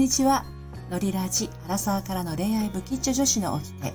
にちは。のりラジ、アラサーからの恋愛不吉祥女子の起きて、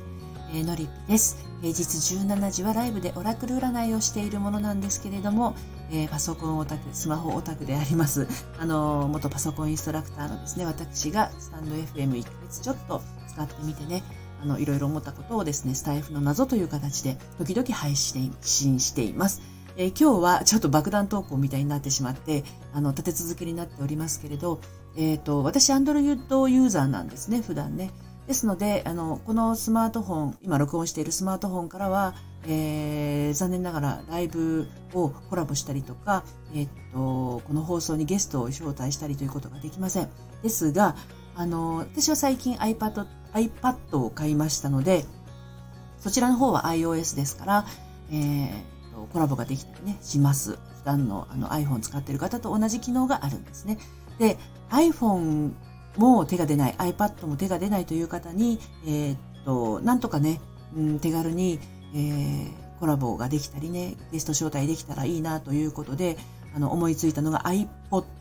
えー、のりぴです。平日17時はライブでオラクル占いをしているものなんですけれども、えー、パソコンオタク、スマホオタクであります、あのー、元パソコンインストラクターのですね、私がスタンド FM1 ヶ月ちょっと使ってみてね、あの、いろいろ思ったことをですね、スタイフの謎という形で時々配信しています。えー、今日はちょっと爆弾投稿みたいになってしまって、あの、立て続けになっておりますけれど、えっ、ー、と、私、アンドロイドユーザーなんですね、普段ね。ですので、あの、このスマートフォン、今録音しているスマートフォンからは、えー、残念ながらライブをコラボしたりとか、えっ、と、この放送にゲストを招待したりということができません。ですが、あの、私は最近 iPad、iPad を買いましたので、そちらの方は iOS ですから、えー、コラボができたりね、します。普段のあの iPhone 使っている方と同じ機能があるんですね。で、iPhone も手が出ない、iPad も手が出ないという方に、えー、っと、なんとかね、うん、手軽に、えー、コラボができたりね、ゲスト招待できたらいいなということで、あの、思いついたのが iPod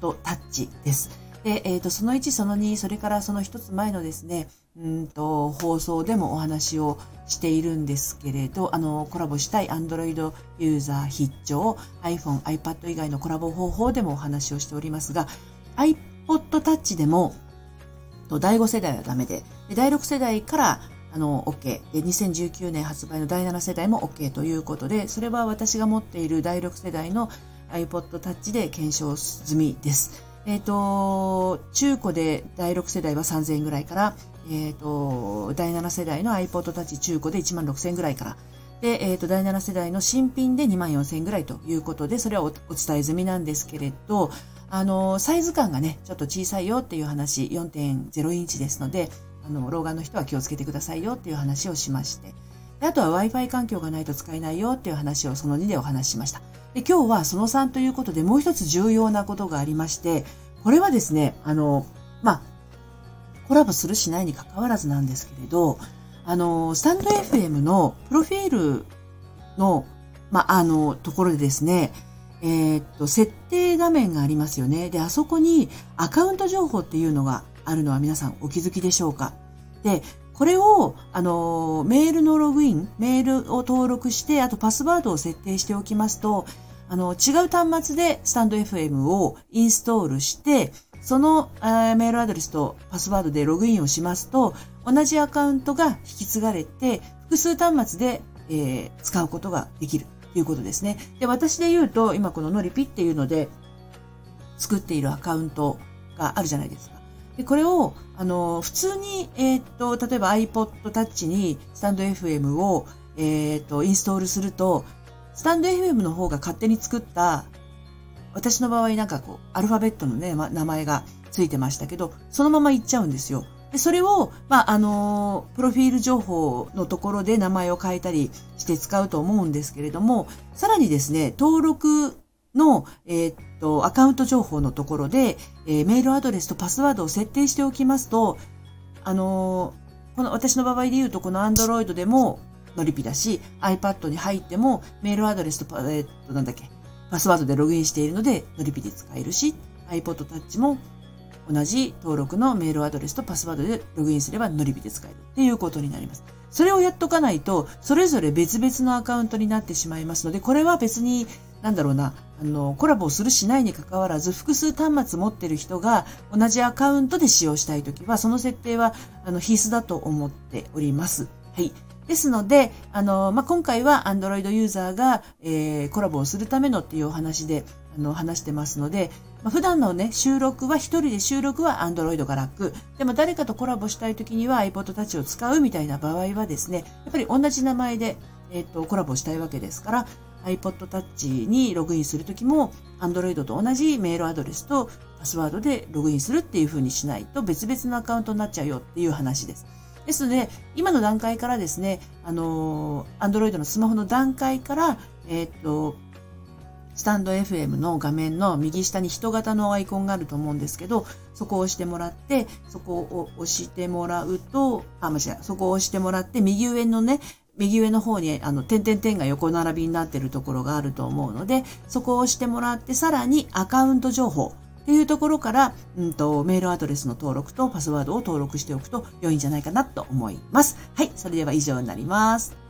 Touch です。で、えっ、と、その1、その2、それからその1つ前のですね、うんと、放送でもお話をしているんですけれど、あの、コラボしたい Android ユーザー必聴、iPhone、iPad 以外のコラボ方法でもお話をしておりますが、iPod Touch でも、第5世代はダメで、で第6世代からあの、OK。で、2019年発売の第7世代も OK ということで、それは私が持っている第6世代の iPod Touch で検証済みです。えっ、ー、と、中古で第6世代は3000円ぐらいから、えっ、ー、と、第7世代の iPod Touch 中古で1万6000円ぐらいから、で、えっ、ー、と、第7世代の新品で2万4000円ぐらいということで、それはお伝え済みなんですけれど、あの、サイズ感がね、ちょっと小さいよっていう話、4.0インチですので、あの、老眼の人は気をつけてくださいよっていう話をしまして、であとは Wi-Fi 環境がないと使えないよっていう話をその2でお話ししました。で今日はその3ということでもう一つ重要なことがありまして、これはですね、あの、まあ、コラボするしないに関わらずなんですけれど、あの、スタンド FM のプロフィールの、まあ、の、ところでですね、えー、っと、設定画面がありますよね。で、あそこにアカウント情報っていうのがあるのは皆さんお気づきでしょうかで、これを、あの、メールのログイン、メールを登録して、あとパスワードを設定しておきますと、あの、違う端末でスタンド FM をインストールして、その、えメールアドレスとパスワードでログインをしますと、同じアカウントが引き継がれて、複数端末で、えー、使うことができるということですね。で、私で言うと、今このノリピっていうので、作っているアカウントがあるじゃないですか。で、これを、あの、普通に、えっ、と、例えば iPod Touch にスタンド FM を、えっ、と、インストールすると、スタンド FM の方が勝手に作った、私の場合なんかこう、アルファベットのね、ま、名前がついてましたけど、そのまま行っちゃうんですよ。で、それを、まあ、あの、プロフィール情報のところで名前を変えたりして使うと思うんですけれども、さらにですね、登録の、えー、っと、アカウント情報のところで、えー、メールアドレスとパスワードを設定しておきますと、あのこの私の場合で言うと、この Android でもノリピだし、iPad に入ってもメールアドレスと、えー、っと、なんだっけ、パスワードでログインしているので、ノリピで使えるし、iPod Touch も同じ登録のメールアドレスとパスワードでログインすればノリピで使えるっていうことになります。それをやっとかないと、それぞれ別々のアカウントになってしまいますので、これは別になんだろうな、あの、コラボをするしないに関わらず、複数端末持ってる人が同じアカウントで使用したいときは、その設定は、あの、必須だと思っております。はい。ですので、あの、まあ、今回は Android ユーザーが、えー、コラボをするためのっていうお話で、あの、話してますので、まあ、普段のね、収録は一人で収録は Android が楽。でも誰かとコラボしたい時には iPod Touch を使うみたいな場合はですね、やっぱり同じ名前で、えっ、ー、と、コラボしたいわけですから、iPod Touch にログインするときも Android と同じメールアドレスとパスワードでログインするっていう風にしないと別々のアカウントになっちゃうよっていう話です。ですので、今の段階からですね、あの、Android のスマホの段階から、えっ、と、スタンド FM の画面の右下に人型のアイコンがあると思うんですけど、そこを押してもらって、そこを押してもらうと、あ、間違え、そこを押してもらって、右上のね、右上の方に、あの、点々点が横並びになっているところがあると思うので、そこを押してもらって、さらにアカウント情報。っていうところから、うんと、メールアドレスの登録とパスワードを登録しておくと良いんじゃないかなと思います。はい、それでは以上になります。